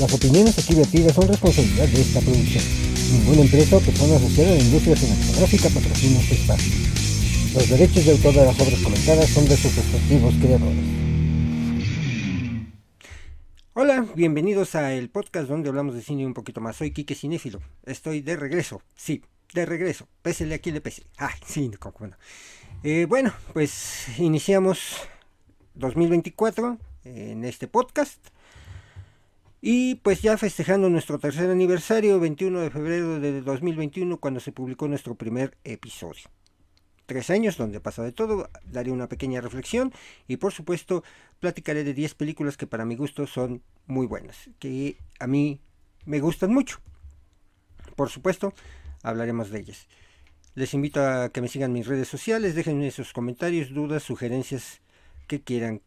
Las opiniones aquí vertidas son responsabilidad de esta producción. Ninguna empresa o persona asociada a la industria cinematográfica patrocina este espacio. Los derechos de autor de las obras comentadas son de sus respectivos creadores. Hola, bienvenidos a el podcast donde hablamos de cine un poquito más. Soy Quique Cinéfilo. Estoy de regreso. Sí, de regreso. Pésele a quien le pese. Ay, sí, como bueno. Eh, bueno, pues iniciamos 2024 en este podcast. Y pues ya festejando nuestro tercer aniversario, 21 de febrero de 2021, cuando se publicó nuestro primer episodio. Tres años donde pasa de todo, daré una pequeña reflexión y por supuesto platicaré de 10 películas que para mi gusto son muy buenas, que a mí me gustan mucho. Por supuesto, hablaremos de ellas. Les invito a que me sigan mis redes sociales, déjenme sus comentarios, dudas, sugerencias que quieran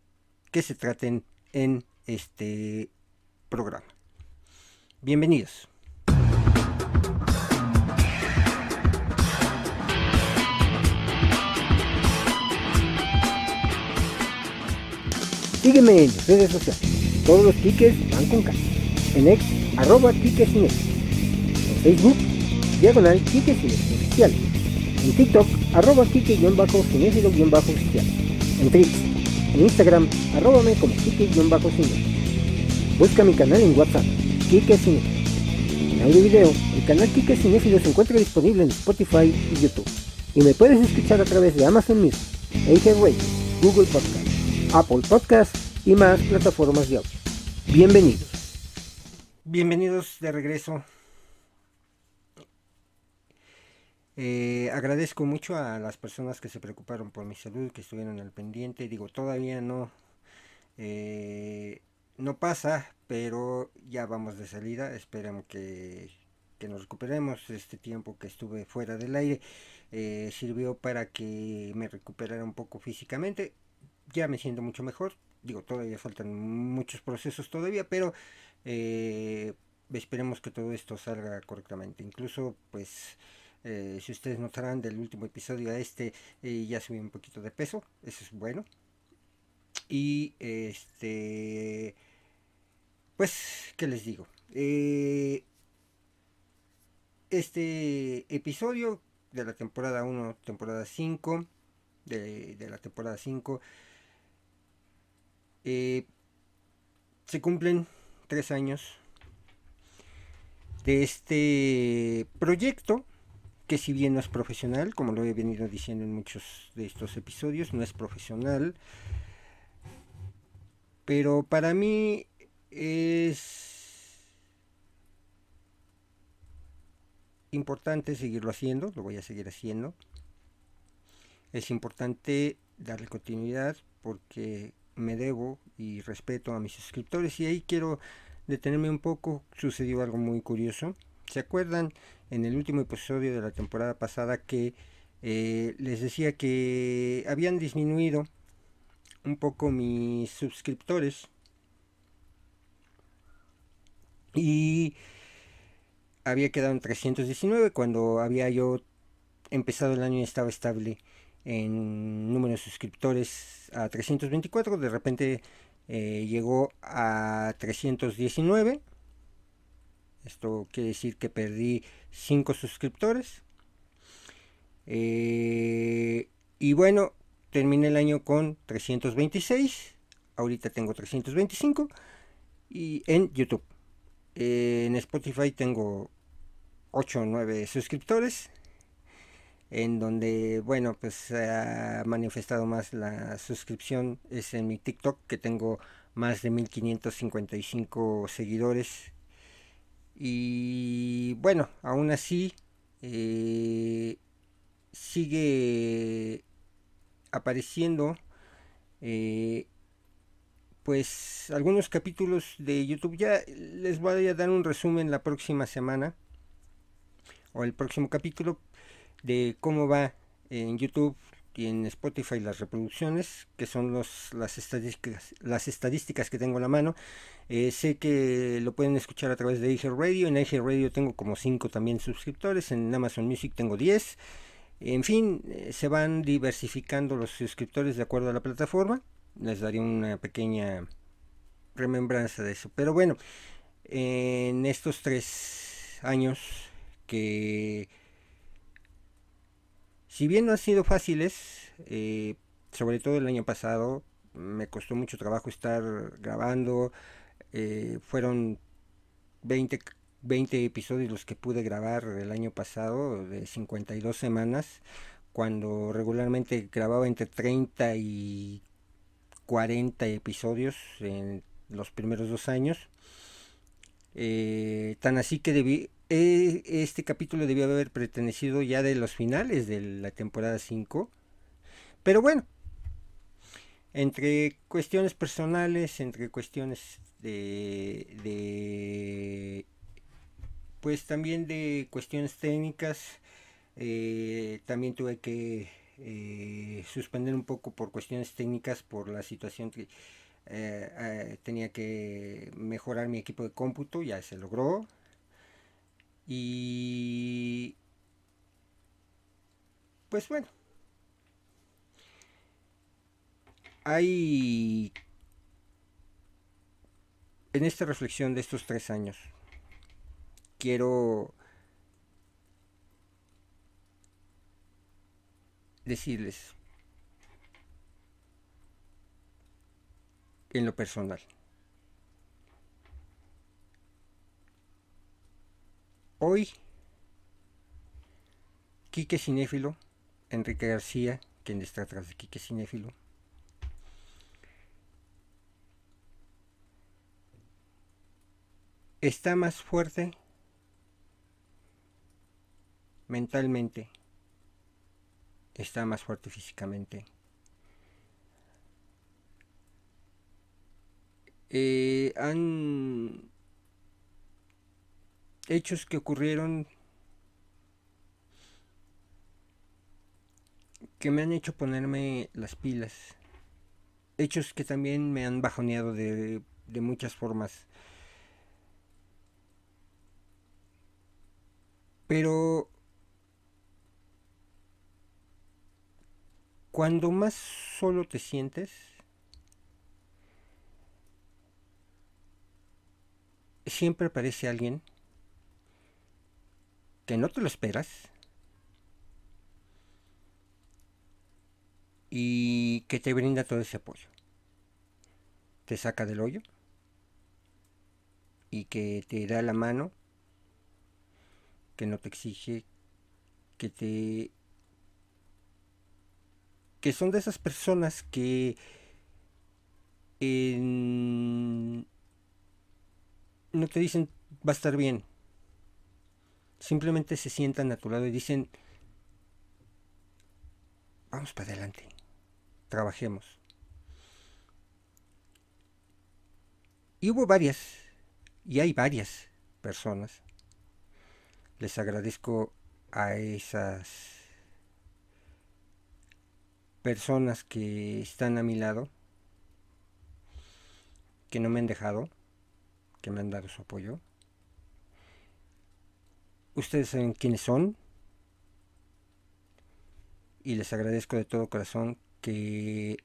que se traten en este programa. Bienvenidos. Sígueme en redes sociales. Todos los tickets van con casa. En ex, arroba tickets En Facebook, diagonal tickets oficial. En TikTok, arroba ticket-cinéfilo-oficial. En Trix, en Instagram, arróbame como ticket-cinéfilo. Busca mi canal en WhatsApp, Kike Cinéfilo. En audio video, el canal Kike Cinéfilo se encuentra disponible en Spotify y YouTube. Y me puedes escuchar a través de Amazon Music, Radio, Google Podcast, Apple Podcast y más plataformas de audio. Bienvenidos. Bienvenidos de regreso. Eh, agradezco mucho a las personas que se preocuparon por mi salud, que estuvieron al pendiente. Digo, todavía no... Eh, no pasa, pero ya vamos de salida. Esperamos que, nos recuperemos. Este tiempo que estuve fuera del aire eh, sirvió para que me recuperara un poco físicamente. Ya me siento mucho mejor. Digo, todavía faltan muchos procesos todavía, pero eh, esperemos que todo esto salga correctamente. Incluso, pues, eh, si ustedes notarán del último episodio a este, ya subí un poquito de peso. Eso es bueno. Y este, pues, ¿qué les digo? Eh, este episodio de la temporada 1, temporada 5, de, la temporada 5, eh, se cumplen tres años de este proyecto que si bien no es profesional, como lo he venido diciendo en muchos de estos episodios, no es profesional, pero para mí es importante seguirlo haciendo, lo voy a seguir haciendo. Es importante darle continuidad porque me debo y respeto a mis suscriptores y ahí quiero detenerme un poco. Sucedió algo muy curioso. ¿Se acuerdan en el último episodio de la temporada pasada que eh, les decía que habían disminuido un poco mis suscriptores. Y había quedado en 319 cuando había yo empezado el año y estaba estable en número de suscriptores a 324 de repente eh, llegó a 319 esto quiere decir que perdí 5 suscriptores. Eh, y bueno terminé el año con 326, ahorita tengo 325 y en YouTube. en Spotify tengo 8 o 9 suscriptores, en donde, bueno, pues se ha manifestado más la suscripción es en mi TikTok, que tengo más de 1555 seguidores. Y bueno, aún así eh, sigue apareciendo eh, pues algunos capítulos de YouTube. Ya les voy a dar un resumen la próxima semana o el próximo capítulo de cómo va en YouTube y en Spotify las reproducciones, que son los, las, estadísticas, las estadísticas que tengo en la mano. Eh, sé que lo pueden escuchar a través de IG Radio. En IG Radio tengo como 5 también suscriptores. En Amazon Music tengo 10. En fin, eh, se van diversificando los suscriptores de acuerdo a la plataforma. Les daré una pequeña remembranza de eso. Pero bueno, en estos tres años que si bien no han sido fáciles, eh, sobre todo el año pasado, me costó mucho trabajo estar grabando, eh, fueron 20, 20 episodios los que pude grabar el año pasado, de 52 semanas, cuando regularmente grababa entre 30 y 40 episodios en los primeros dos años. Eh, tan así que debí, eh, este capítulo debió haber pertenecido ya de los finales de la temporada 5. Pero bueno, entre cuestiones personales, entre cuestiones de, de pues también de cuestiones técnicas, eh, también tuve que eh, suspender un poco por cuestiones técnicas, por la situación que eh, tenía que mejorar mi equipo de cómputo, ya se logró. Y pues bueno, hay en esta reflexión de estos tres años, quiero decirles en lo personal. Hoy, Quique Cinéfilo, Enrique García, quien está atrás de Quique Cinéfilo, está más fuerte mentalmente está más fuerte físicamente. Eh, han hechos que ocurrieron que me han hecho ponerme las pilas. Hechos que también me han bajoneado de, de muchas formas. Pero Cuando más solo te sientes, siempre aparece alguien que no te lo esperas y que te brinda todo ese apoyo. Te saca del hoyo y que te da la mano, que no te exige, que te que son de esas personas que no te dicen va a estar bien. Simplemente se sientan a tu lado y dicen vamos para adelante, trabajemos. Y hubo varias, y hay varias personas. Les agradezco a esas personas que están a mi lado, que no me han dejado, que me han dado su apoyo. Ustedes saben quiénes son y les agradezco de todo corazón que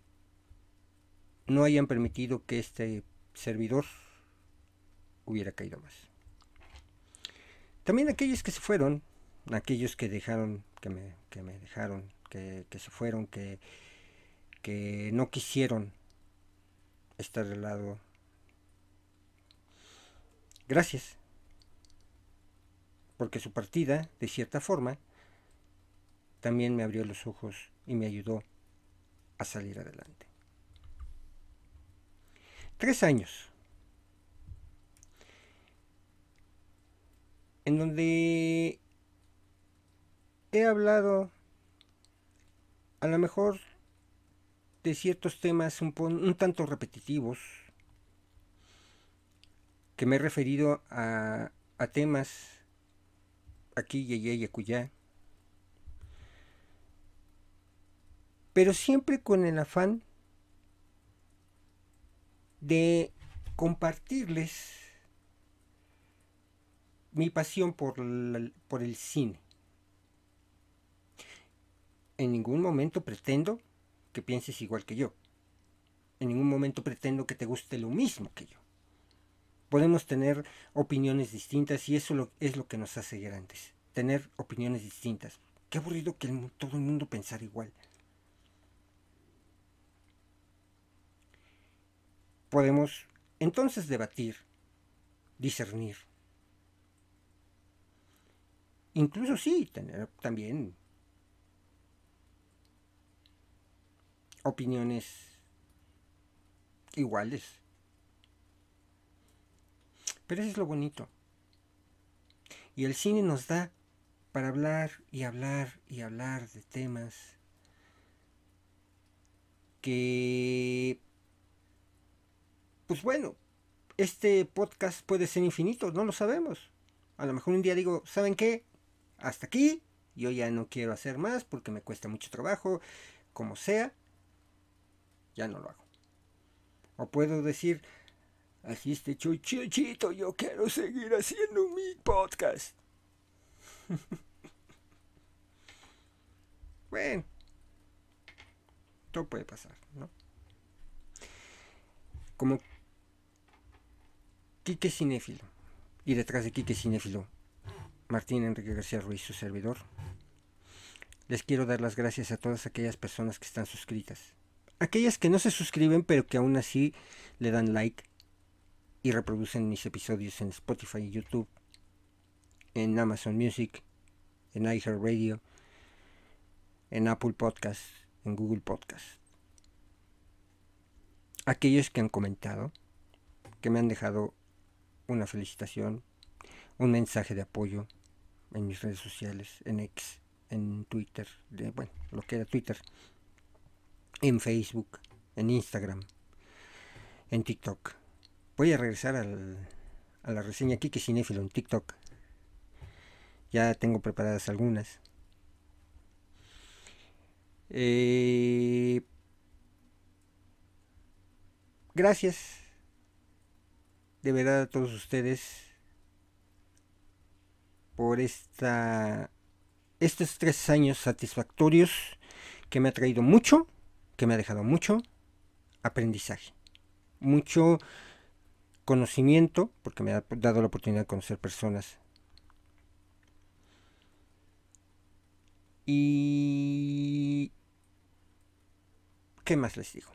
no hayan permitido que este servidor hubiera caído más. También aquellos que se fueron, aquellos que dejaron, que me, que me dejaron que, se fueron, que, que no quisieron estar al lado. Gracias, porque su partida, de cierta forma, también me abrió los ojos y me ayudó a salir adelante. Tres años. En donde he hablado a lo mejor de ciertos temas un, un tanto repetitivos, que me he referido a, a temas aquí y allá y acullá, pero siempre con el afán de compartirles mi pasión por, por el cine en ningún momento pretendo que pienses igual que yo. En ningún momento pretendo que te guste lo mismo que yo. Podemos tener opiniones distintas y eso es lo que nos hace grandes. Tener opiniones distintas. Qué aburrido que todo el mundo pensara igual. Podemos entonces debatir, discernir. Incluso sí, tener también opiniones iguales. Pero eso es lo bonito. Y el cine nos da para hablar y hablar y hablar de temas que, pues bueno, este podcast puede ser infinito, no lo sabemos. A lo mejor un día digo, ¿saben qué? Hasta aquí, yo ya no quiero hacer más porque me cuesta mucho trabajo, como sea, ya no lo hago. O puedo decir, así este chuchuchito, yo quiero seguir haciendo mi podcast. bueno, todo puede pasar, ¿no? Como Quique Cinéfilo. Y detrás de Quique Cinéfilo, Martín Enrique García Ruiz, su servidor. Les quiero dar las gracias a todas aquellas personas que están suscritas aquellas que no se suscriben pero que aún así le dan like y reproducen mis episodios en Spotify y YouTube, en Amazon Music, en iHeartRadio, en Apple Podcast, en Google Podcast. Aquellos que han comentado, que me han dejado una felicitación, un mensaje de apoyo en mis redes sociales, en X, en Twitter, bueno, lo que era Twitter, en Facebook, en Instagram, en TikTok. Voy a regresar al, a la reseña que cinéfilo en TikTok. Ya tengo preparadas algunas. Eh, gracias de verdad a todos ustedes por esta estos tres años satisfactorios que me ha traído mucho que me ha dejado mucho aprendizaje, mucho conocimiento, porque me ha dado la oportunidad de conocer personas. Y... ¿Qué más les digo?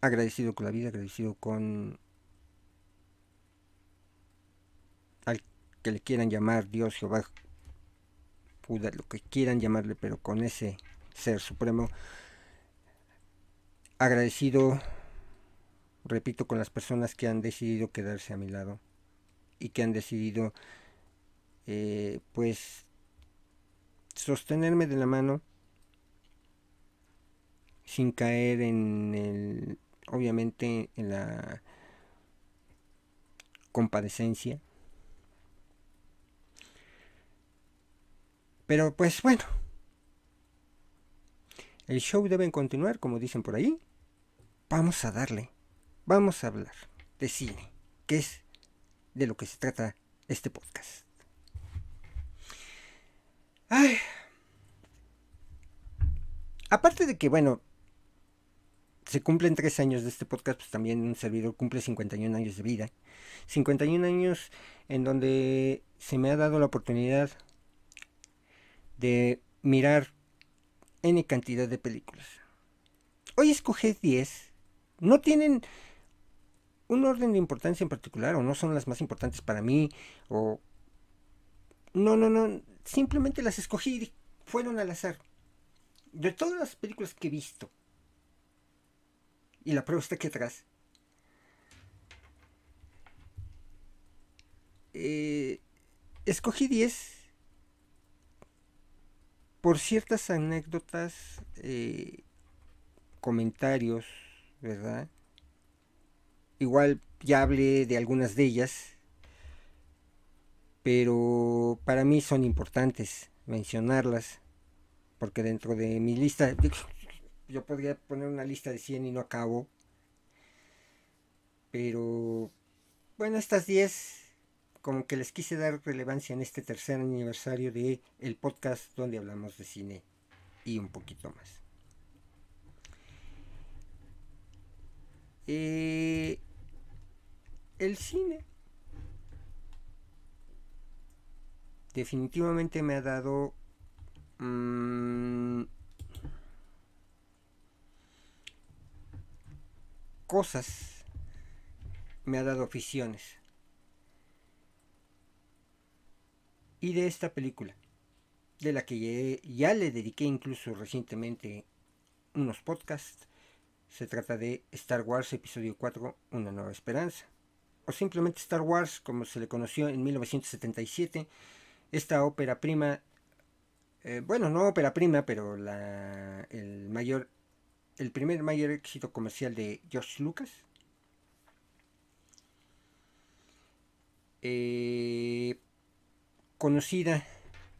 Agradecido con la vida, agradecido con al que le quieran llamar Dios, Jehová, Buda, lo que quieran llamarle, pero con ese ser supremo agradecido, repito, con las personas que han decidido quedarse a mi lado y que han decidido, eh, pues, sostenerme de la mano sin caer en el, obviamente, en la compadecencia. Pero pues bueno, el show debe continuar, como dicen por ahí vamos a darle, vamos a hablar de cine, que es de lo que se trata este podcast. Ay. Aparte de que, bueno, se cumplen tres años de este podcast, pues también un servidor cumple 51 años de vida. 51 años en donde se me ha dado la oportunidad de mirar N cantidad de películas. Hoy escogí 10 no tienen un orden de importancia en particular o no son las más importantes para mí o no, no, no, simplemente las escogí y fueron al azar. De todas las películas que he visto, y la prueba está aquí atrás, eh, escogí 10 por ciertas anécdotas, eh, comentarios, ¿verdad? Igual ya hablé de algunas de ellas, pero para mí son importantes mencionarlas, porque dentro de mi lista, yo podría poner una lista de 100 y no acabo, pero bueno, estas 10 como que les quise dar relevancia en este tercer aniversario de el podcast donde hablamos de cine y un poquito más. Eh, el cine definitivamente me ha dado mm, cosas, me ha dado aficiones. Y de esta película, de la que ya, ya le dediqué incluso recientemente unos podcasts, se trata de Star Wars Episodio 4, Una Nueva Esperanza. O simplemente Star Wars, como se le conoció en 1977. Esta ópera prima, eh, bueno, no ópera prima, pero la, el mayor, el primer mayor éxito comercial de George Lucas. Eh, conocida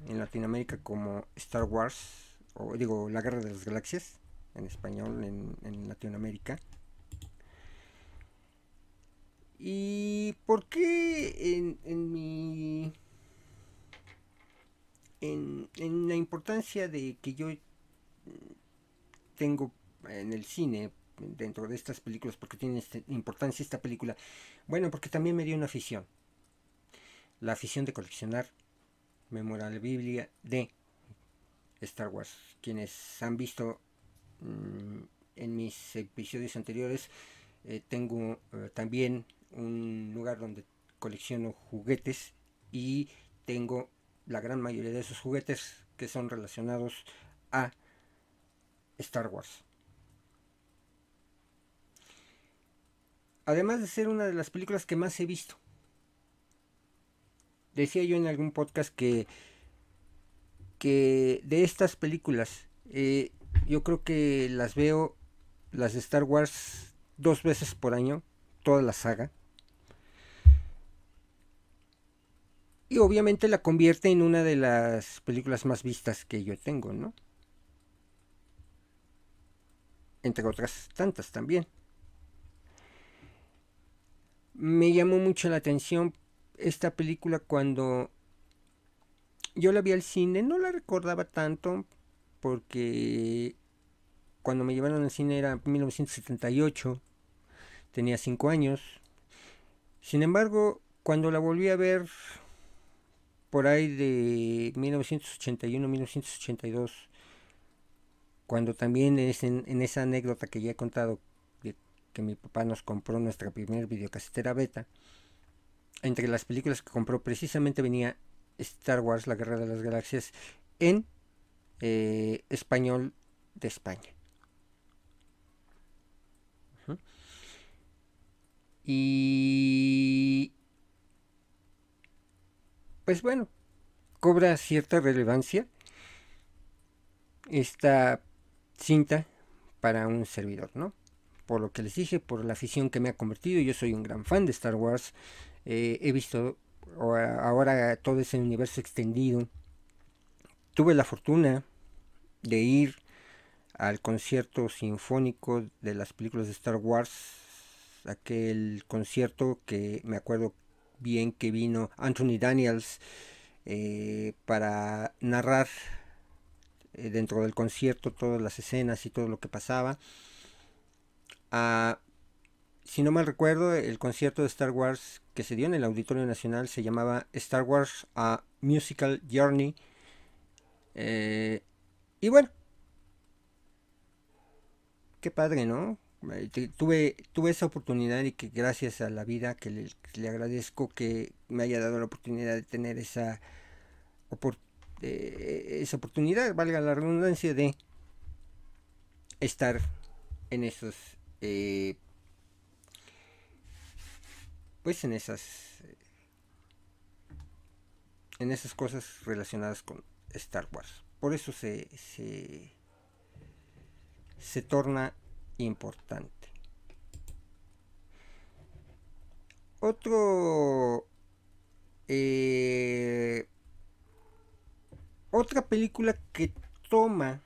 en Latinoamérica como Star Wars, o digo, la Guerra de las Galaxias en español en, Latinoamérica. ¿Y por qué en, en mi... En, en, la importancia de que yo tengo en el cine dentro de estas películas, porque tiene este, importancia esta película, bueno, porque también me dio una afición, la afición de coleccionar memorabilia de Star Wars. Quienes han visto en mis episodios anteriores eh, tengo eh, también un lugar donde colecciono juguetes y tengo la gran mayoría de esos juguetes que son relacionados a Star Wars. Además de ser una de las películas que más he visto. Decía yo en algún podcast que, que de estas películas eh, yo creo que las veo, las de Star Wars, dos veces por año, toda la saga. Y obviamente la convierte en una de las películas más vistas que yo tengo, ¿no? Entre otras tantas también. Me llamó mucho la atención esta película cuando yo la vi al cine, no la recordaba tanto, porque cuando me llevaron al cine era 1978, tenía 5 años. Sin embargo, cuando la volví a ver por ahí de 1981-1982, cuando también es en, esa anécdota que ya he contado, de que mi papá nos compró nuestra primera videocasetera beta, entre las películas que compró precisamente venía Star Wars, la Guerra de las Galaxias, en eh, español de España. Y pues bueno, cobra cierta relevancia esta cinta para un servidor, ¿no? Por lo que les dije, por la afición que me ha convertido, yo soy un gran fan de Star Wars, eh, he visto ahora todo ese universo extendido, tuve la fortuna de ir al concierto sinfónico de las películas de Star Wars, aquel concierto que me acuerdo bien que vino Anthony Daniels eh, para narrar eh, dentro del concierto todas las escenas y todo lo que pasaba. Ah, si no mal recuerdo, el concierto de Star Wars que se dio en el Auditorio Nacional se llamaba Star Wars A Musical Journey. Eh, y bueno, qué padre, ¿no? Eh, tuve, tuve esa oportunidad y que gracias a la vida que le, agradezco que me haya dado la oportunidad de tener esa, esa oportunidad, valga la redundancia, de estar en esos, eh, pues en esas, en esas cosas relacionadas con Star Wars por eso se, se, torna importante. Otro eh, otra película que toma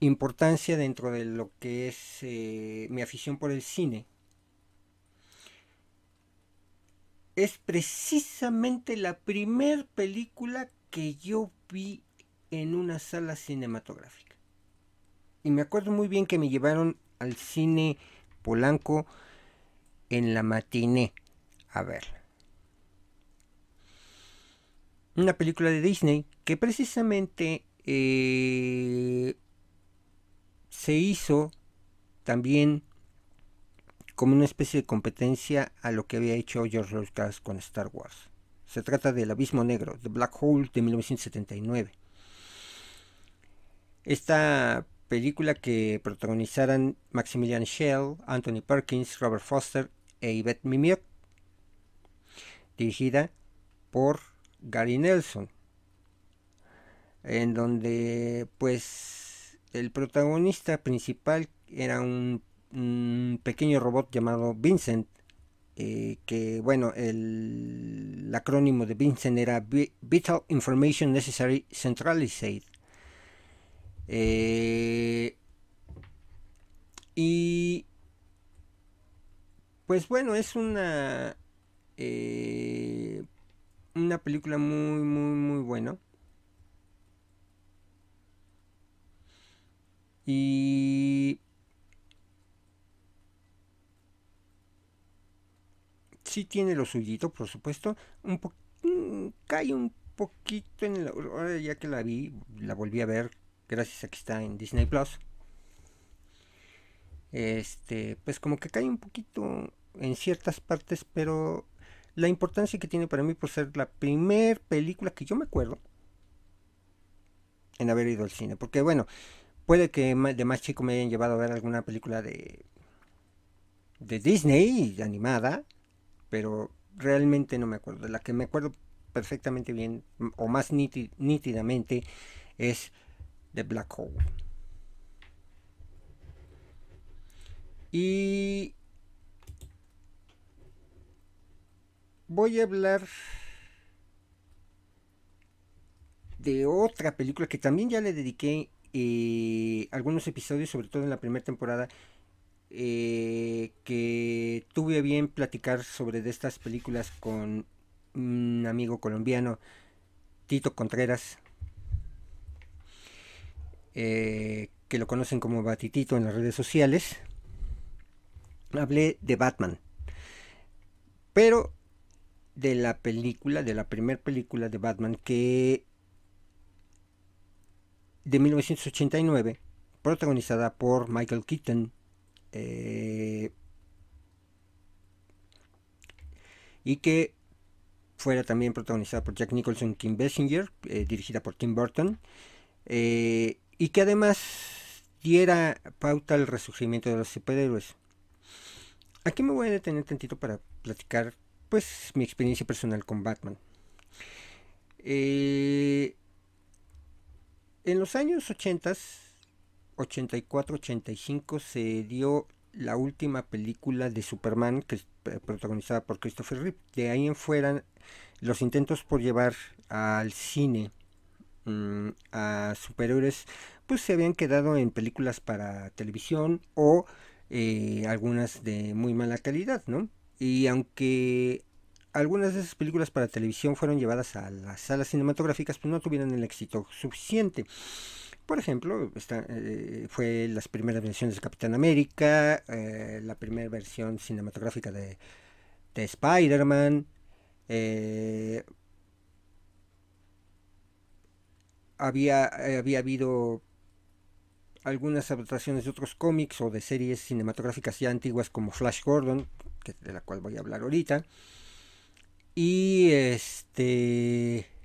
importancia dentro de lo que es eh, mi afición por el cine es precisamente la primer película que yo vi en una sala cinematográfica. Y me acuerdo muy bien que me llevaron al cine Polanco en la matiné a verla. una película de Disney que precisamente eh, se hizo también como una especie de competencia a lo que había hecho George Lucas con Star Wars. Se trata del Abismo Negro, The Black Hole de 1979. Esta película que protagonizaran Maximilian Schell, Anthony Perkins, Robert Foster e Yvette Mimieux, dirigida por Gary Nelson, en donde pues el protagonista principal era un, pequeño robot llamado Vincent, eh, que bueno, el, acrónimo de Vincent era Vital Information Necessary Centralized. Eh, y pues bueno, es una eh, una película muy muy muy buena. Y sí tiene lo suyito, por supuesto. Mm, cae un poquito en la ahora ya que la vi, la volví a ver gracias a que está en Disney Plus. Este, pues como que cae un poquito en ciertas partes, pero la importancia que tiene para mí por ser la primer película que yo me acuerdo en haber ido al cine, porque bueno, Puede que de más chico me hayan llevado a ver alguna película de, de Disney animada, pero realmente no me acuerdo. De la que me acuerdo perfectamente bien o más nítidamente es The Black Hole. Y voy a hablar de otra película que también ya le dediqué eh, algunos episodios, sobre todo en la primera temporada, eh, que tuve bien platicar sobre de estas películas con un amigo colombiano, Tito Contreras, eh, que lo conocen como Batitito en las redes sociales. Hablé de Batman, pero de la película, de la primera película de Batman que de 1989, protagonizada por Michael Keaton. Eh, y que fuera también protagonizada por Jack Nicholson y Kim Basinger, eh, dirigida por Tim Burton, eh, y que además diera pauta al resurgimiento de los superhéroes. Aquí me voy a detener tantito para platicar pues mi experiencia personal con Batman. En los años 80, 84-85, se dio la última película de Superman que es protagonizada por Christopher Reeve. De ahí en fuera, los intentos por llevar al cine mm, a superhéroes, pues se habían quedado en películas para televisión o eh, algunas de muy mala calidad, ¿no? Y aunque algunas de esas películas para televisión fueron llevadas a las salas cinematográficas, pero no tuvieron el éxito suficiente. Por ejemplo, esta, eh, fue las primeras versiones de Capitán América, eh, la primera versión cinematográfica de, de Spider-Man, eh, había, había habido algunas adaptaciones de otros cómics o de series cinematográficas ya antiguas como Flash Gordon, de la cual voy a hablar ahorita. Y este...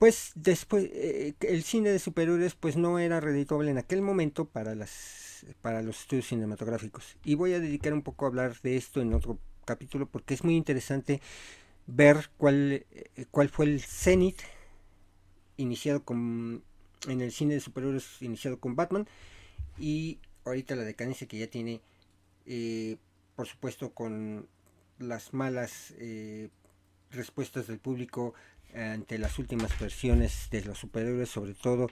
Pues después, eh, el cine de superhéroes pues no era redituable en aquel momento para, las, para los estudios cinematográficos. Y voy a dedicar un poco a hablar de esto en otro capítulo porque es muy interesante ver cuál, eh, cuál fue el cenit iniciado con, en el cine de superhéroes iniciado con Batman y ahorita la decadencia que ya tiene, eh, por supuesto, con las malas eh, respuestas del público ante las últimas versiones de los superhéroes, sobre todo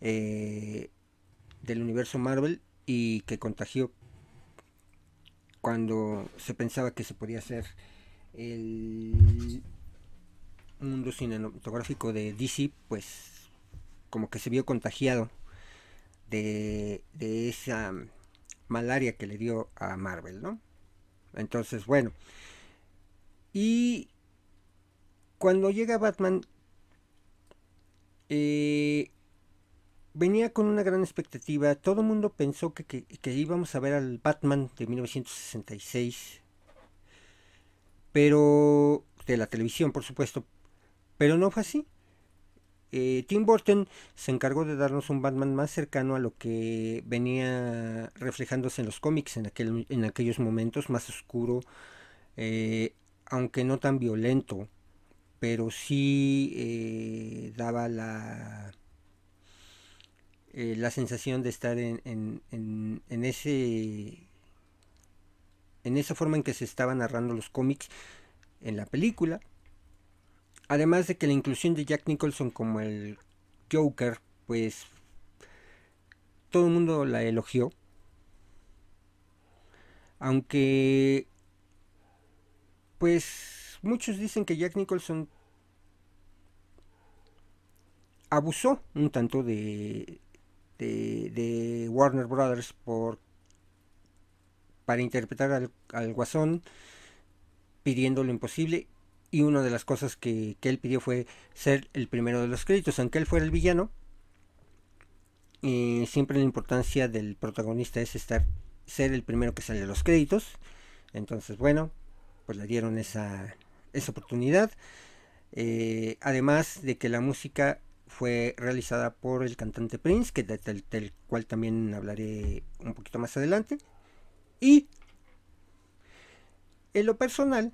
eh, del universo Marvel, y que contagió cuando se pensaba que se podía hacer el mundo cinematográfico de DC, pues como que se vio contagiado de, de esa malaria que le dio a Marvel, ¿no? Entonces, bueno, y cuando llega Batman, eh, venía con una gran expectativa. Todo el mundo pensó que, que, íbamos a ver al Batman de 1966. Pero. de la televisión, por supuesto. Pero no fue así. Eh, Tim Burton se encargó de darnos un Batman más cercano a lo que venía reflejándose en los cómics en, aquel, en aquellos momentos, más oscuro, eh, aunque no tan violento, pero sí eh, daba la, la sensación de estar en, en, en, ese en esa forma en que se estaban narrando los cómics en la película Además de que la inclusión de Jack Nicholson como el Joker, pues todo el mundo la elogió. Aunque, pues muchos dicen que Jack Nicholson abusó un tanto de, de, Warner Brothers por para interpretar al, al guasón pidiendo lo imposible y una de las cosas que, él pidió fue ser el primero de los créditos, aunque él fuera el villano. y siempre la importancia del protagonista es estar ser el primero que sale de los créditos. Entonces, bueno, pues le dieron esa, esa oportunidad. Eh, además de que la música fue realizada por el cantante Prince, que del cual también hablaré un poquito más adelante. Y en lo personal,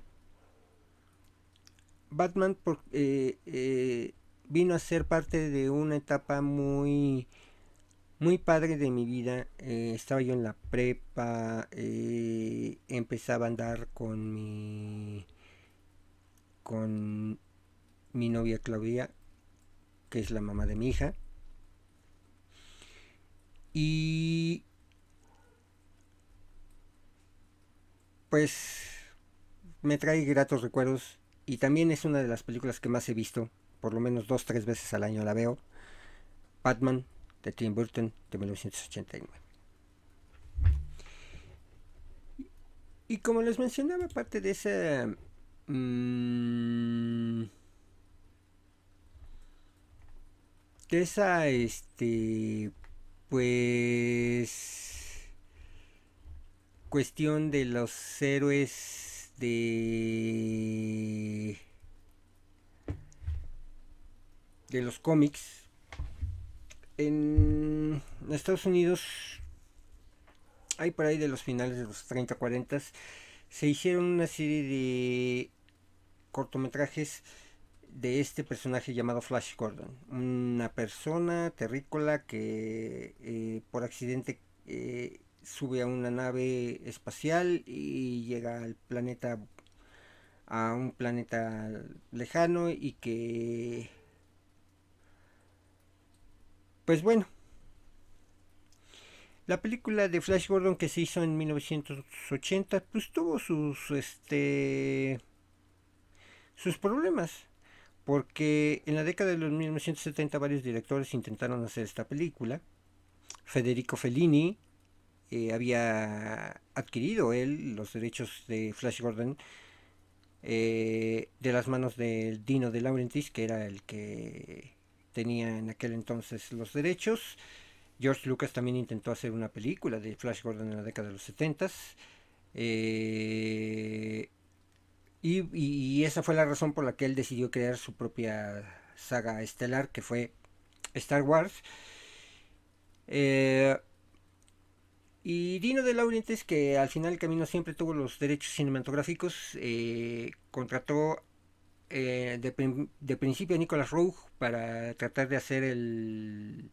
Batman eh, eh, vino a ser parte de una etapa muy muy padre de mi vida. Estaba yo en la prepa, empezaba a andar con mi con mi novia Claudia, que es la mamá de mi hija. Y pues me trae gratos recuerdos y también es una de las películas que más he visto, por lo menos dos, tres veces al año la veo. Batman de Tim Burton de 1989. Y como les mencionaba, parte de esa... Mm, de esa, este, pues, cuestión de los héroes de de los cómics en Estados Unidos hay por ahí de los finales de los 30 40 se hicieron una serie de cortometrajes de este personaje llamado Flash Gordon. Una persona terrícola que eh, por accidente eh, sube a una nave espacial y llega al planeta a un planeta lejano y que pues bueno. La película de Flash Gordon que se hizo en 1980 pues tuvo sus este sus problemas porque en la década de los 1970 varios directores intentaron hacer esta película Federico Fellini eh, había adquirido él los derechos de Flash Gordon eh, de las manos de Dino de Laurentiis, que era el que tenía en aquel entonces los derechos. George Lucas también intentó hacer una película de Flash Gordon en la década de los 70 eh, y, esa fue la razón por la que él decidió crear su propia saga estelar, que fue Star Wars. Y Dino de Laurentiis, que al final del camino siempre tuvo los derechos cinematográficos, eh, contrató eh, de, principio a Nicolas Rogue para tratar de hacer el,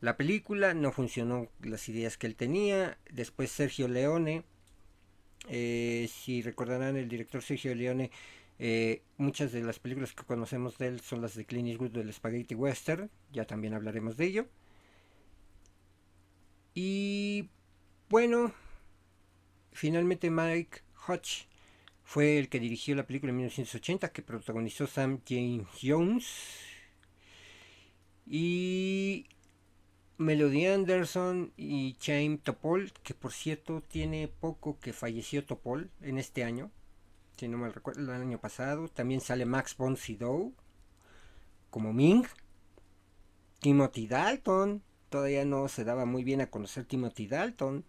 la película. No funcionó las ideas que él tenía. Después Sergio Leone. Eh, si recordarán, el director Sergio Leone, muchas de las películas que conocemos de él son las de Clint Eastwood del Spaghetti Western. Ya también hablaremos de ello. Y bueno, finalmente Mike Hodge fue el que dirigió la película en 1980 que protagonizó Sam James Jones. Y Melody Anderson y Chaim Topol, que por cierto tiene poco que falleció Topol en este año. si no me recuerdo, el año pasado. También sale Max von Sydow como Ming. Timothy Dalton, todavía no se daba muy bien a conocer Timothy Dalton.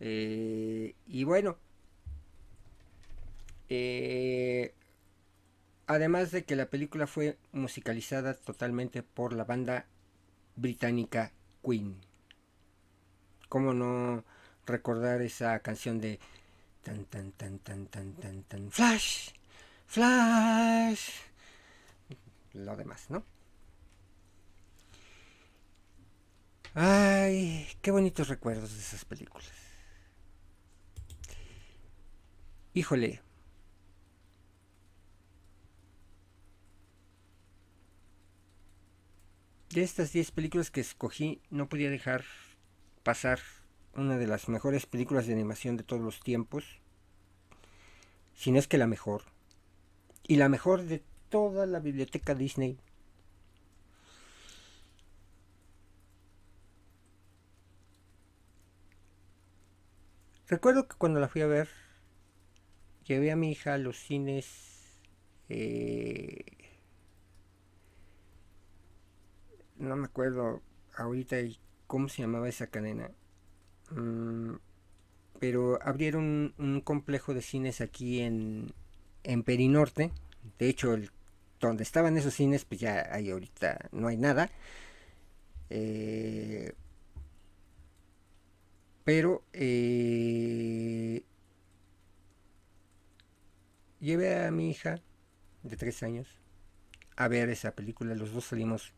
Eh, y bueno, eh, además de que la película fue musicalizada totalmente por la banda británica Queen. ¿Cómo no recordar esa canción de tan tan tan tan tan tan tan Flash, Flash, lo demás, ¿no? Ay, qué bonitos recuerdos de esas películas. Híjole. De estas 10 películas que escogí, no podía dejar pasar una de las mejores películas de animación de todos los tiempos. Si no es que la mejor. Y la mejor de toda la biblioteca Disney. Recuerdo que cuando la fui a ver, llevé a mi hija a los cines. Eh, no me acuerdo ahorita cómo se llamaba esa cadena. Mm, pero abrieron un, complejo de cines aquí en, en Perinorte. De hecho, el, donde estaban esos cines, pues ya hay ahorita no hay nada. Eh, pero eh, llevé a mi hija de tres años a ver esa película. Los dos salimos.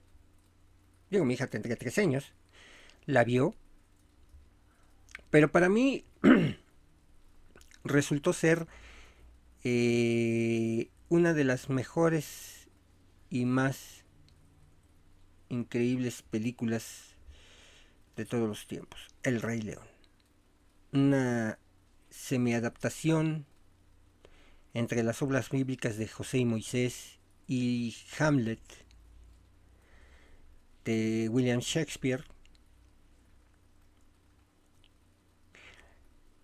Digo, mi hija tendría tres años. La vio. Pero para mí resultó ser eh, una de las mejores y más increíbles películas de todos los tiempos. El Rey León una semiadaptación entre las obras bíblicas de José y Moisés y Hamlet de William Shakespeare,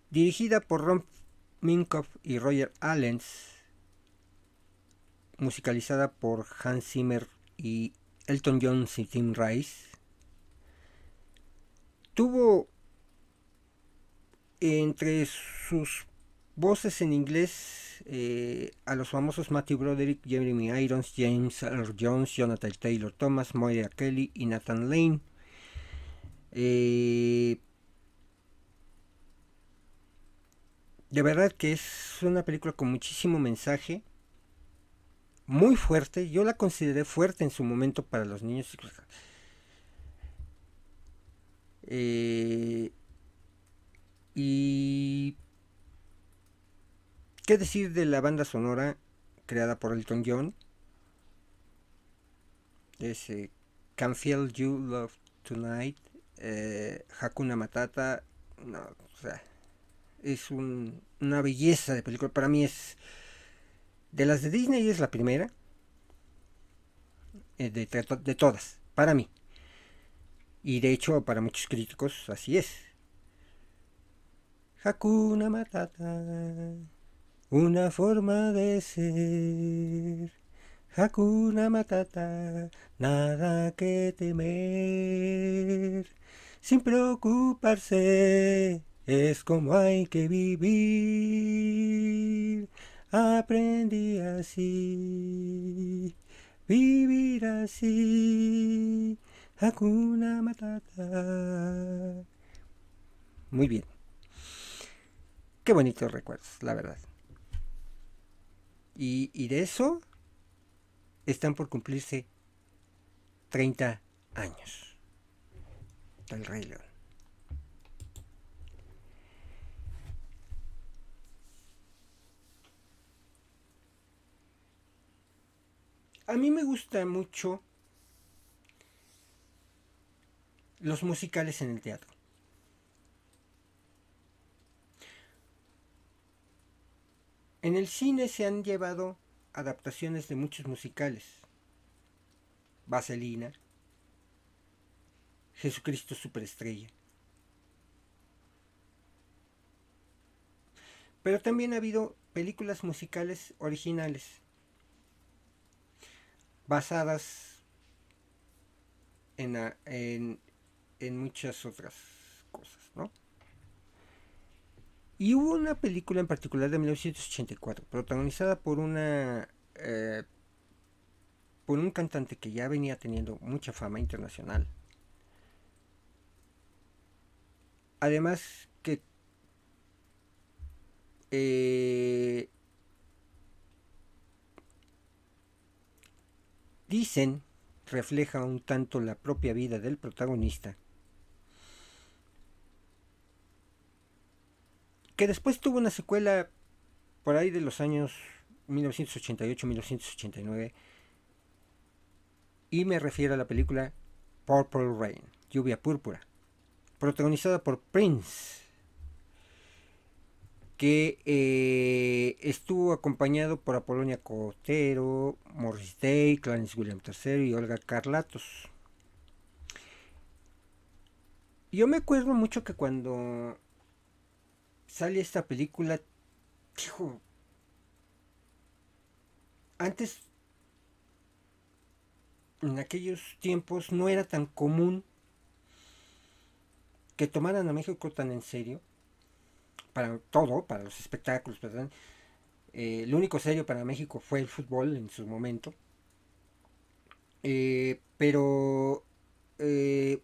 dirigida por Ron Minkoff y Roger Allens, musicalizada por Hans Zimmer y Elton John y Tim Rice, tuvo entre sus voces en inglés eh, a los famosos Matthew Broderick, Jeremy Irons, James Earl Jones, Jonathan Taylor Thomas, Moira Kelly y Nathan Lane. Eh, de verdad que es una película con muchísimo mensaje, muy fuerte. Yo la consideré fuerte en su momento para los niños. Eh, y qué decir de la banda sonora creada por Elton John. Ese Can Feel You Love Tonight, eh, Hakuna Matata, no, o sea, es una belleza de película. Para mí es de las de Disney es la primera eh, de todas, para mí. Y de hecho para muchos críticos así es. Hakuna Matata, una forma de ser. Hakuna Matata, nada que temer. Sin preocuparse, es como hay que vivir. Aprendí así, vivir así. Hakuna Matata. Muy bien. Qué bonitos recuerdos, la verdad. Y, de eso están por cumplirse 30 años del Rey León. A mí me gusta mucho los musicales en el teatro. En el cine se han llevado adaptaciones de muchos musicales. Vaselina, Jesucristo Superestrella. Pero también ha habido películas musicales originales basadas en, en, en muchas otras cosas, ¿no? Y hubo una película en particular de 1984, protagonizada por una eh, por un cantante que ya venía teniendo mucha fama internacional. Además que eh, dicen refleja un tanto la propia vida del protagonista que después tuvo una secuela por ahí de los años 1988-1989 y me refiero a la película Purple Rain, Lluvia Púrpura, protagonizada por Prince, que eh, estuvo acompañado por Apolonia Cotero, Morris Day, Clarence William III y Olga Carlatos. Yo me acuerdo mucho que cuando sale esta película, dijo, antes, en aquellos tiempos, no era tan común que tomaran a México tan en serio, para todo, para los espectáculos, perdón. Eh, lo único serio para México fue el fútbol en su momento. Eh, pero eh,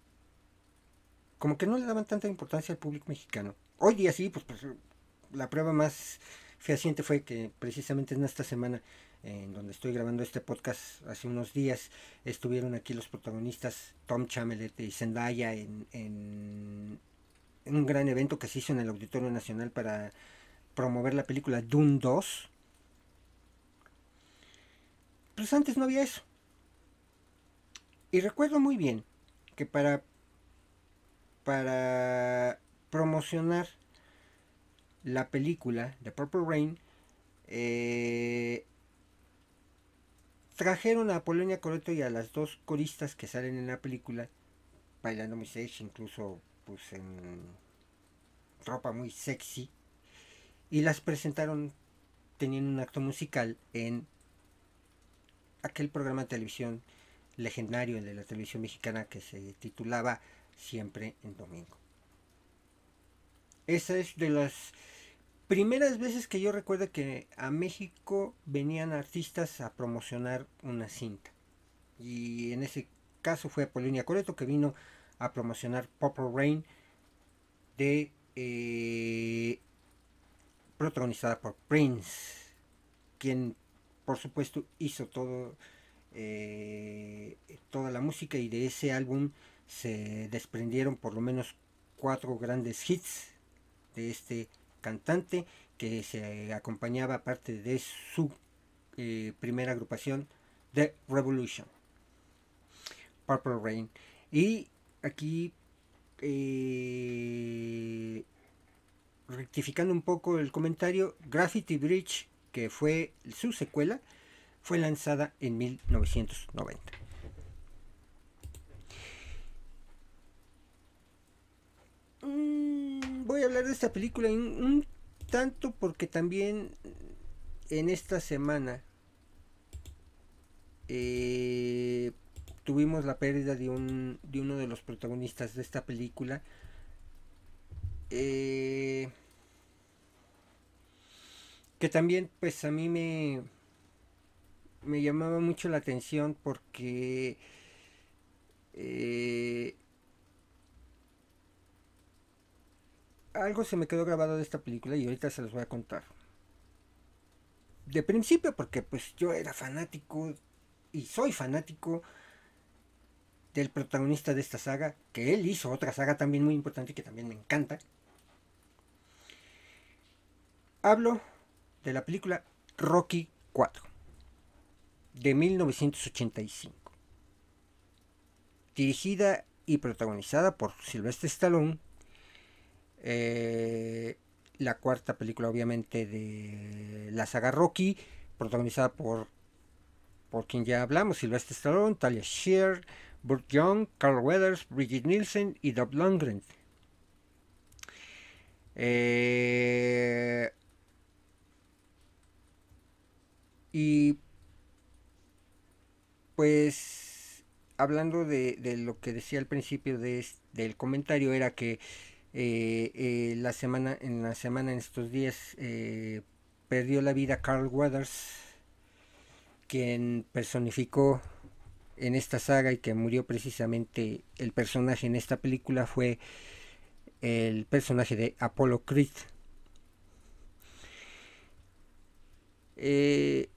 como que no le daban tanta importancia al público mexicano. Hoy día sí, pues, pues la prueba más fehaciente fue que precisamente en esta semana en donde estoy grabando este podcast hace unos días estuvieron aquí los protagonistas Tom Chamelet y Zendaya en, en, un gran evento que se hizo en el Auditorio Nacional para promover la película Dune 2 pues antes no había eso. Y recuerdo muy bien que para para promocionar la película de Purple Rain, eh, trajeron a Apolonia Coreto y a las dos coristas que salen en la película, bailando muy sexy, incluso pues en ropa muy sexy, y las presentaron teniendo un acto musical en aquel programa de televisión legendario de la televisión mexicana que se titulaba Siempre en Domingo. Esa es de las primeras veces que yo recuerdo que a México venían artistas a promocionar una cinta. Y en ese caso fue Apolonia Coreto que vino a promocionar Purple Rain de eh, protagonizada por Prince, quien por supuesto hizo todo eh, toda la música y de ese álbum se desprendieron por lo menos cuatro grandes hits de este cantante que se acompañaba parte de su eh, primera agrupación The Revolution Purple Rain. Y aquí eh, rectificando un poco el comentario Graffiti Bridge que fue su secuela fue lanzada en 1990 voy a hablar de esta película un, tanto porque también en esta semana eh, tuvimos la pérdida de, un, de uno de los protagonistas de esta película. Eh, que también pues a mí me, me llamaba mucho la atención porque eh, algo se me quedó grabado de esta película y ahorita se los voy a contar. De principio, porque pues yo era fanático y soy fanático del protagonista de esta saga, que él hizo otra saga también muy importante que también me encanta. Hablo de la película Rocky 4 de 1985, dirigida y protagonizada por Sylvester Stallone eh, la cuarta película obviamente de la saga Rocky, protagonizada por, por quien ya hablamos, Sylvester Stallone, Talia Shear, Burt Young, Carl Weathers, Bridget Nielsen y Doug Lundgren. Eh, Y pues hablando de, lo que decía al principio de, del comentario era que eh, eh, la semana en la semana en estos días eh, perdió la vida Carl Weathers quien personificó en esta saga y que murió precisamente el personaje en esta película fue el personaje de Apollo Creed. Eh,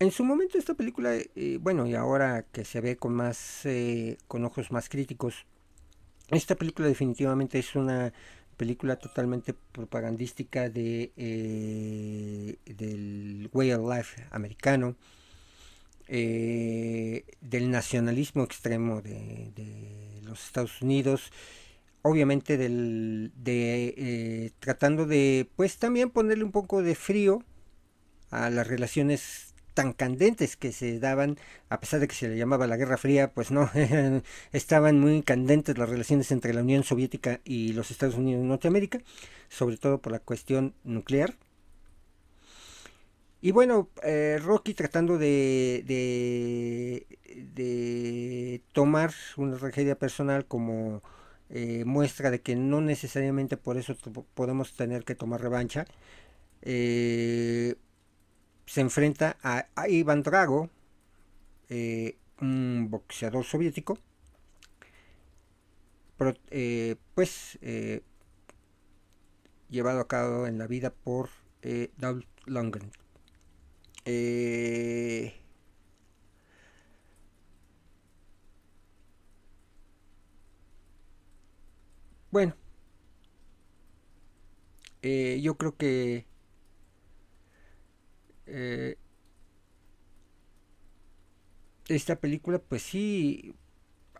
En su momento esta película, eh, bueno, y ahora que se ve con más, eh, con ojos más críticos, esta película definitivamente es una película totalmente propagandística de eh, del way of life americano, del nacionalismo extremo de, los Estados Unidos, obviamente del, de tratando de, pues también ponerle un poco de frío a las relaciones tan candentes que se daban, a pesar de que se le llamaba la Guerra Fría, pues no, estaban muy candentes las relaciones entre la Unión Soviética y los Estados Unidos de Norteamérica, sobre todo por la cuestión nuclear. Y bueno, eh, Rocky tratando de, de, tomar una tragedia personal como eh, muestra de que no necesariamente por eso podemos tener que tomar revancha. Eh, se enfrenta a, Ivan Drago, eh, un boxeador soviético, eh, pues eh, llevado a cabo en la vida por Dolph Lundgren. bueno, yo creo que eh, esta película, pues sí,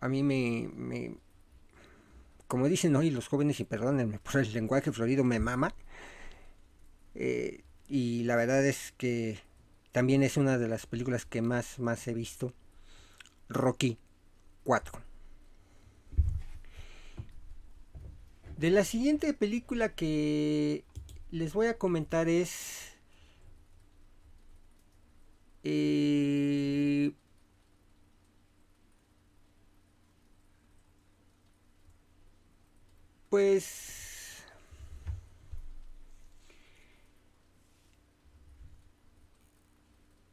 a mí me, como dicen hoy los jóvenes, y perdónenme por el lenguaje florido, me mama. Eh, y la verdad es que también es una de las películas que más, más he visto. Rocky 4. De la siguiente película que les voy a comentar es eh, pues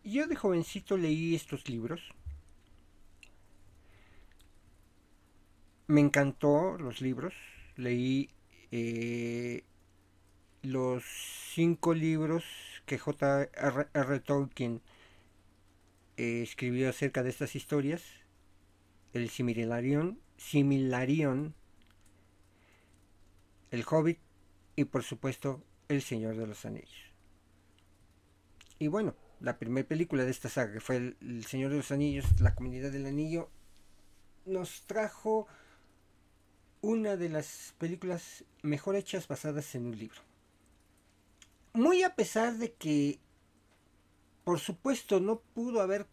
yo de jovencito leí estos libros. Me encantó los libros. Leí eh, los cinco libros que J.R.R. Tolkien eh, escribió acerca de estas historias, el Similarion, Similarion, el Hobbit y por supuesto el Señor de los Anillos. Y bueno, la primera película de esta saga, que fue el, Señor de los Anillos, la Comunidad del Anillo, nos trajo una de las películas mejor hechas basadas en un libro. Muy a pesar de que por supuesto, no pudo haber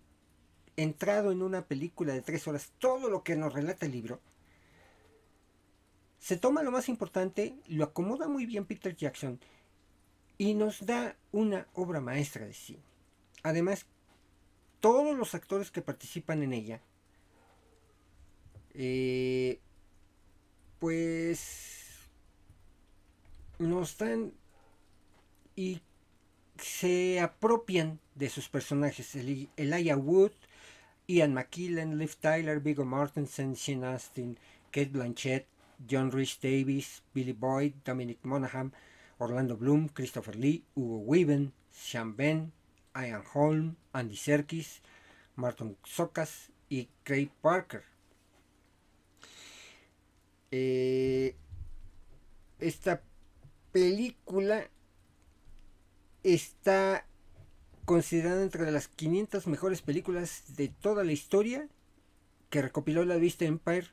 entrado en una película de tres horas todo lo que nos relata el libro. Se toma lo más importante, lo acomoda muy bien Peter Jackson y nos da una obra maestra de cine. Además, todos los actores que participan en ella, eh, pues nos dan y se apropian de sus personajes. Elijah Wood, Ian McKellen, Liv Tyler, Viggo Mortensen, Sean Astin, Kate Blanchett, John Rhys Davis, Billy Boyd, Dominic Monaghan, Orlando Bloom, Christopher Lee, Hugo Weaven, Sean Ben, Ian Holm, Andy Serkis, Martin Sokas y Craig Parker. Eh, esta película está considerada entre las 500 mejores películas de toda la historia que recopiló la Vista Empire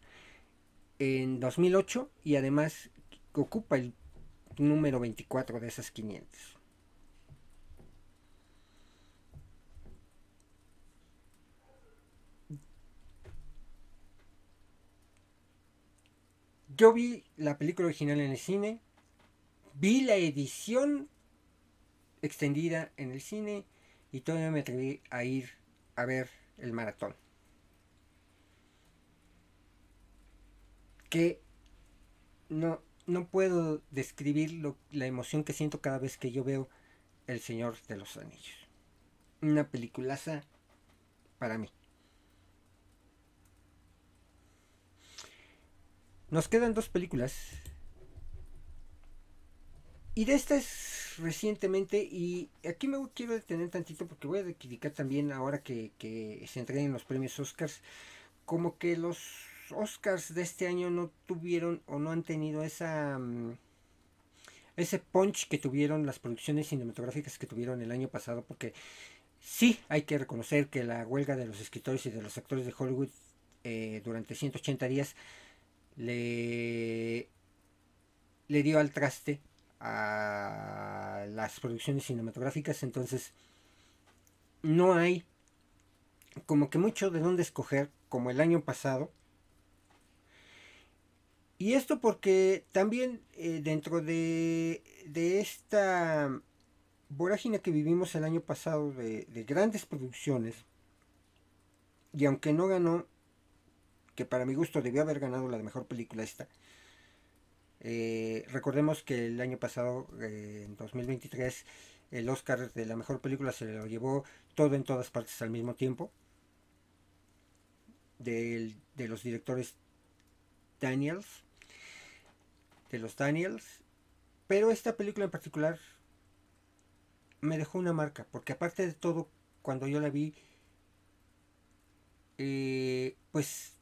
en 2008 y además ocupa el número 24 de esas 500. Yo vi la película original en el cine, vi la edición extendida en el cine y todavía me atreví a ir a ver el maratón. Que no, no puedo describir la emoción que siento cada vez que yo veo El Señor de los Anillos. Una peliculaza para mí. Nos quedan dos películas. Y de estas recientemente, y aquí me quiero detener tantito porque voy a criticar también ahora que, se entreguen los premios Oscars, como que los Oscars de este año no tuvieron o no han tenido esa mm, ese punch que tuvieron las producciones cinematográficas que tuvieron el año pasado porque sí hay que reconocer que la huelga de los escritores y de los actores de Hollywood eh, durante 180 días le, le dio al traste a las producciones cinematográficas entonces no hay como que mucho de dónde escoger como el año pasado. Y esto porque también eh, dentro de, esta vorágine que vivimos el año pasado de, grandes producciones, y aunque no ganó, que para mi gusto debió haber ganado la de mejor película esta, eh, recordemos que el año pasado, eh, en 2023, el Oscar de la mejor película se lo llevó todo en todas partes al mismo tiempo. de los directores Daniels, de los Daniels. Pero esta película en particular me dejó una marca, porque aparte de todo, cuando yo la vi, eh, pues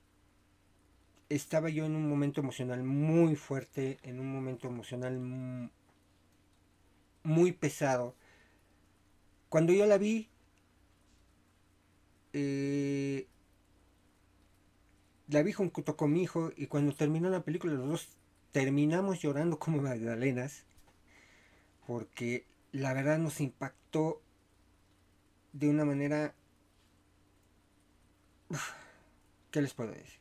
estaba yo en un momento emocional muy fuerte, en un momento emocional muy pesado. Cuando yo la vi, eh, la vi junto con mi hijo y cuando terminó la película los dos terminamos llorando como magdalenas porque la verdad nos impactó de una manera... ¿Qué les puedo decir?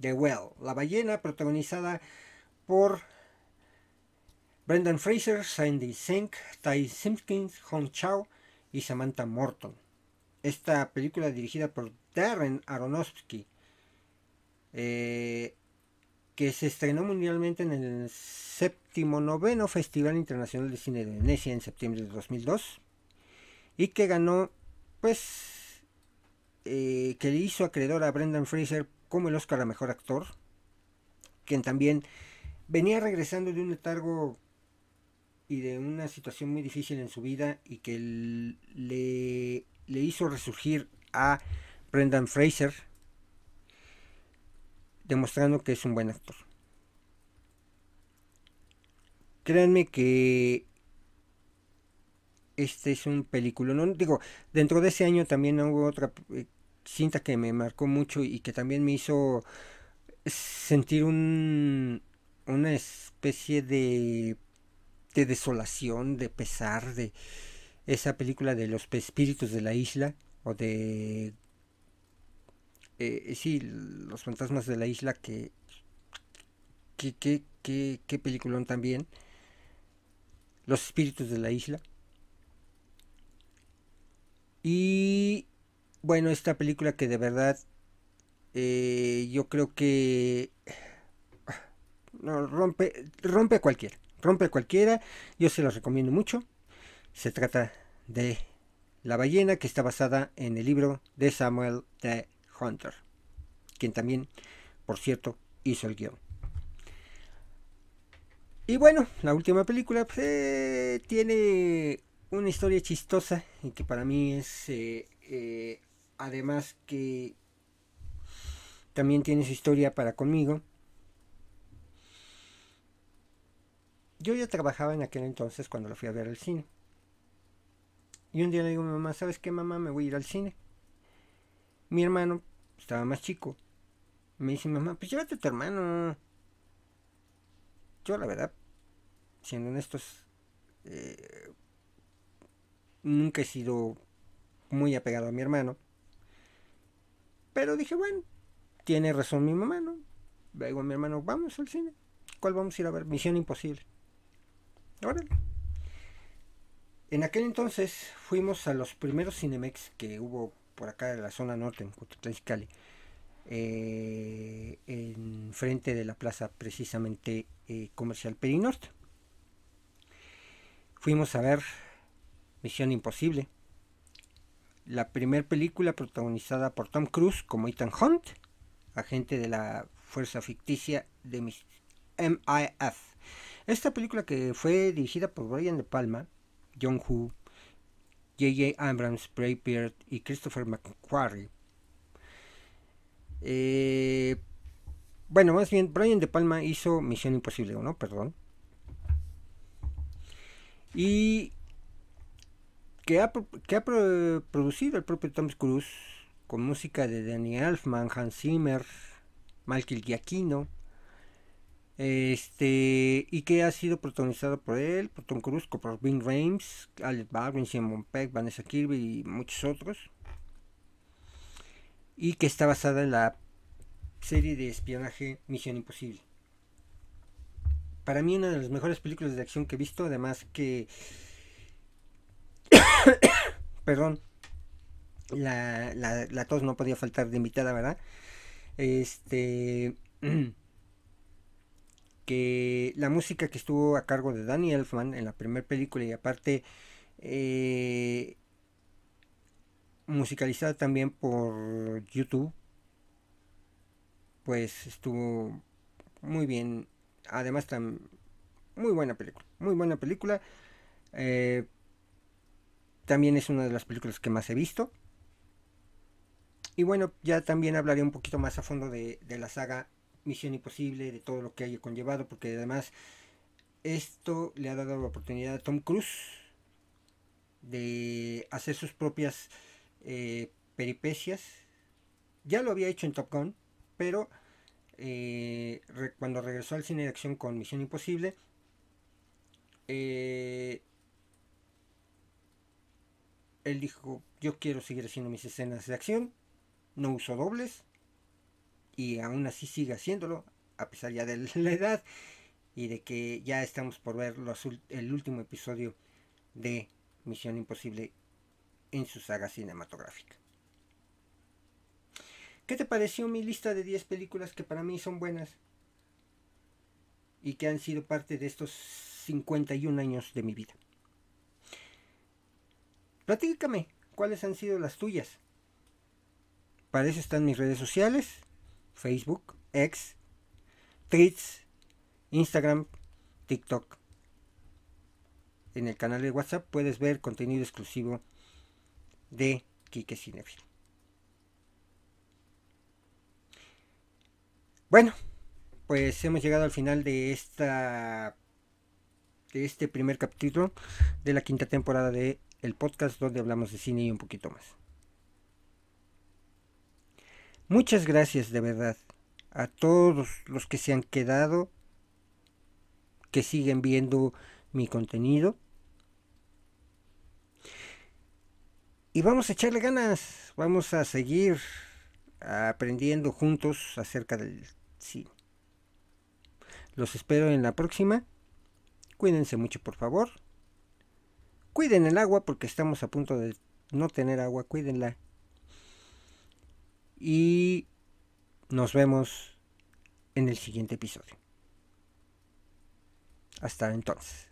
The Well, la ballena protagonizada por Brendan Fraser, Sandy Sink, Ty Simpkins, Hong Chao y Samantha Morton. Esta película dirigida por Darren Aronofsky eh, que se estrenó mundialmente en el séptimo noveno Festival Internacional de Cine de Venecia en septiembre de 2002 y que ganó, pues, eh, que le hizo acreedor a Brendan Fraser como el Oscar a Mejor Actor, quien también venía regresando de un letargo y de una situación muy difícil en su vida y que le, le hizo resurgir a Brendan Fraser demostrando que es un buen actor. Créanme que este es un película. No digo, dentro de ese año también hubo otra eh, cinta que me marcó mucho y que también me hizo sentir un, una especie de, de desolación, de pesar, de esa película de los espíritus de la isla o de eh, sí, Los fantasmas de la isla, que. que, que, que, que peliculón también. Los espíritus de la isla. Y. Bueno, esta película que de verdad. Eh, yo creo que. Rompe, rompe a cualquiera. Rompe a cualquiera. Yo se los recomiendo mucho. Se trata de La ballena, que está basada en el libro de Samuel de Hunter, quien también, por cierto, hizo el guion. Y bueno, la última película pues, eh, tiene una historia chistosa y que para mí es eh, además que también tiene su historia para conmigo. Yo ya trabajaba en aquel entonces cuando lo fui a ver al cine. Y un día le digo a mi mamá, ¿sabes qué mamá? Me voy a ir al cine. Mi hermano estaba más chico. Me dice mamá, pues llévate a tu hermano. Yo la verdad, siendo honestos, eh, nunca he sido muy apegado a mi hermano. Pero dije, bueno, tiene razón mi mamá, ¿no? Luego mi hermano, vamos al cine. ¿Cuál vamos a ir a ver? Misión Imposible. Órale. En aquel entonces fuimos a los primeros Cinemex que hubo por acá en la zona norte, en Cuautitlán Cali, eh, en frente de la plaza precisamente eh, comercial Perinorte. Fuimos a ver Misión Imposible, la primera película protagonizada por Tom Cruise como Ethan Hunt, agente de la fuerza ficticia de MIF. Esta película que fue dirigida por Brian De Palma, John Woo, J.J. Abrams, Bray Beard y Christopher McQuarrie. Eh, bueno, más bien, Brian De Palma hizo Misión Imposible, ¿no? Perdón. Y que ha, producido el propio Tom Cruise con música de Danny Elfman, Hans Zimmer, Michael Giacchino, este, y que ha sido protagonizado por él, por Tom Cruise, por Vin Rames, Alex Baldwin, Simon Peck, Vanessa Kirby y muchos otros. Y que está basada en la serie de espionaje Misión Imposible. Para mí una de las mejores películas de acción que he visto, además que... Perdón, la, la, tos no podía faltar de invitada, ¿verdad? Este... que la música que estuvo a cargo de Danny Elfman en la primera película y aparte eh, musicalizada también por YouTube, pues estuvo muy bien. Además, tan, muy buena película, muy buena película. Eh, también es una de las películas que más he visto. Y bueno, ya también hablaré un poquito más a fondo de, la saga Misión Imposible, de todo lo que haya conllevado, porque además esto le ha dado la oportunidad a Tom Cruise de hacer sus propias eh, peripecias. Ya lo había hecho en Top Gun, pero eh, cuando regresó al cine de acción con Misión Imposible, eh, él dijo, yo quiero seguir haciendo mis escenas de acción, no uso dobles, y aún así sigue haciéndolo, a pesar ya de la edad y de que ya estamos por ver el último episodio de Misión Imposible en su saga cinematográfica. ¿Qué te pareció mi lista de 10 películas que para mí son buenas y que han sido parte de estos 51 años de mi vida? Platícame, ¿cuáles han sido las tuyas? Para eso están mis redes sociales Facebook, X, Tweets, Instagram, TikTok. En el canal de WhatsApp puedes ver contenido exclusivo de Kike Cinefil. Bueno, pues hemos llegado al final de esta de este primer capítulo de la quinta temporada de el podcast donde hablamos de cine y un poquito más. Muchas gracias de verdad a todos los que se han quedado, que siguen viendo mi contenido. Y vamos a echarle ganas, vamos a seguir aprendiendo juntos acerca del cine. Los espero en la próxima. Cuídense mucho, por favor. Cuiden el agua porque estamos a punto de no tener agua. Cuídenla y nos vemos en el siguiente episodio. Hasta entonces.